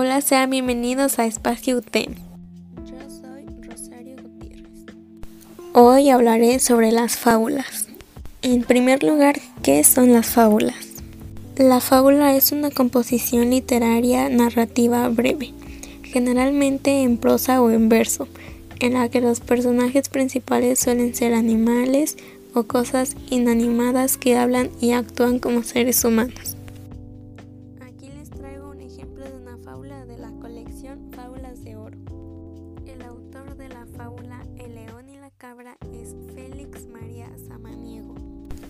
Hola, sean bienvenidos a Espacio UTEM. Yo soy Rosario Gutiérrez. Hoy hablaré sobre las fábulas. En primer lugar, ¿qué son las fábulas? La fábula es una composición literaria narrativa breve, generalmente en prosa o en verso, en la que los personajes principales suelen ser animales o cosas inanimadas que hablan y actúan como seres humanos. Un ejemplo de una fábula de la colección Fábulas de Oro. El autor de la fábula El león y la cabra es Félix María Samaniego.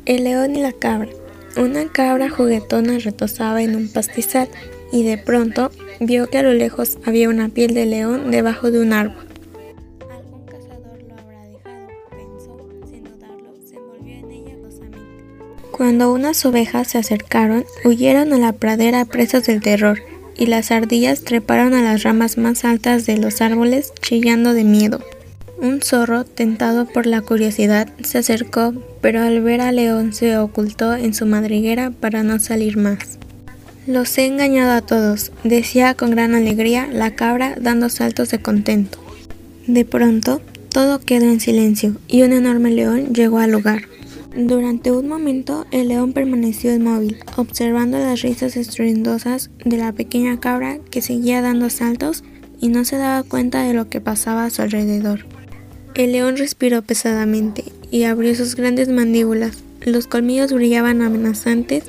El león y la cabra. Una cabra juguetona retosaba en un pastizal y de pronto vio que a lo lejos había una piel de león debajo de un árbol. Cuando unas ovejas se acercaron, huyeron a la pradera presas del terror, y las ardillas treparon a las ramas más altas de los árboles, chillando de miedo. Un zorro, tentado por la curiosidad, se acercó, pero al ver al león se ocultó en su madriguera para no salir más. Los he engañado a todos, decía con gran alegría la cabra dando saltos de contento. De pronto, todo quedó en silencio y un enorme león llegó al lugar. Durante un momento, el león permaneció inmóvil, observando las risas estruendosas de la pequeña cabra que seguía dando saltos y no se daba cuenta de lo que pasaba a su alrededor. El león respiró pesadamente y abrió sus grandes mandíbulas. Los colmillos brillaban amenazantes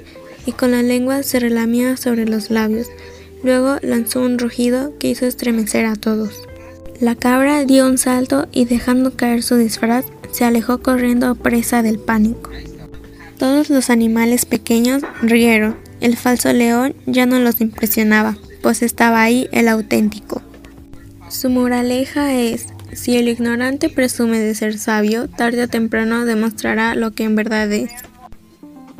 y con la lengua se relamía sobre los labios. Luego lanzó un rugido que hizo estremecer a todos. La cabra dio un salto y dejando caer su disfraz, se alejó corriendo presa del pánico. Todos los animales pequeños rieron. El falso león ya no los impresionaba, pues estaba ahí el auténtico. Su moraleja es, si el ignorante presume de ser sabio, tarde o temprano demostrará lo que en verdad es.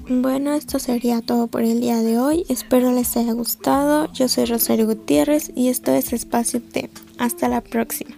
Bueno, esto sería todo por el día de hoy. Espero les haya gustado. Yo soy Rosario Gutiérrez y esto es Espacio T. Hasta la próxima.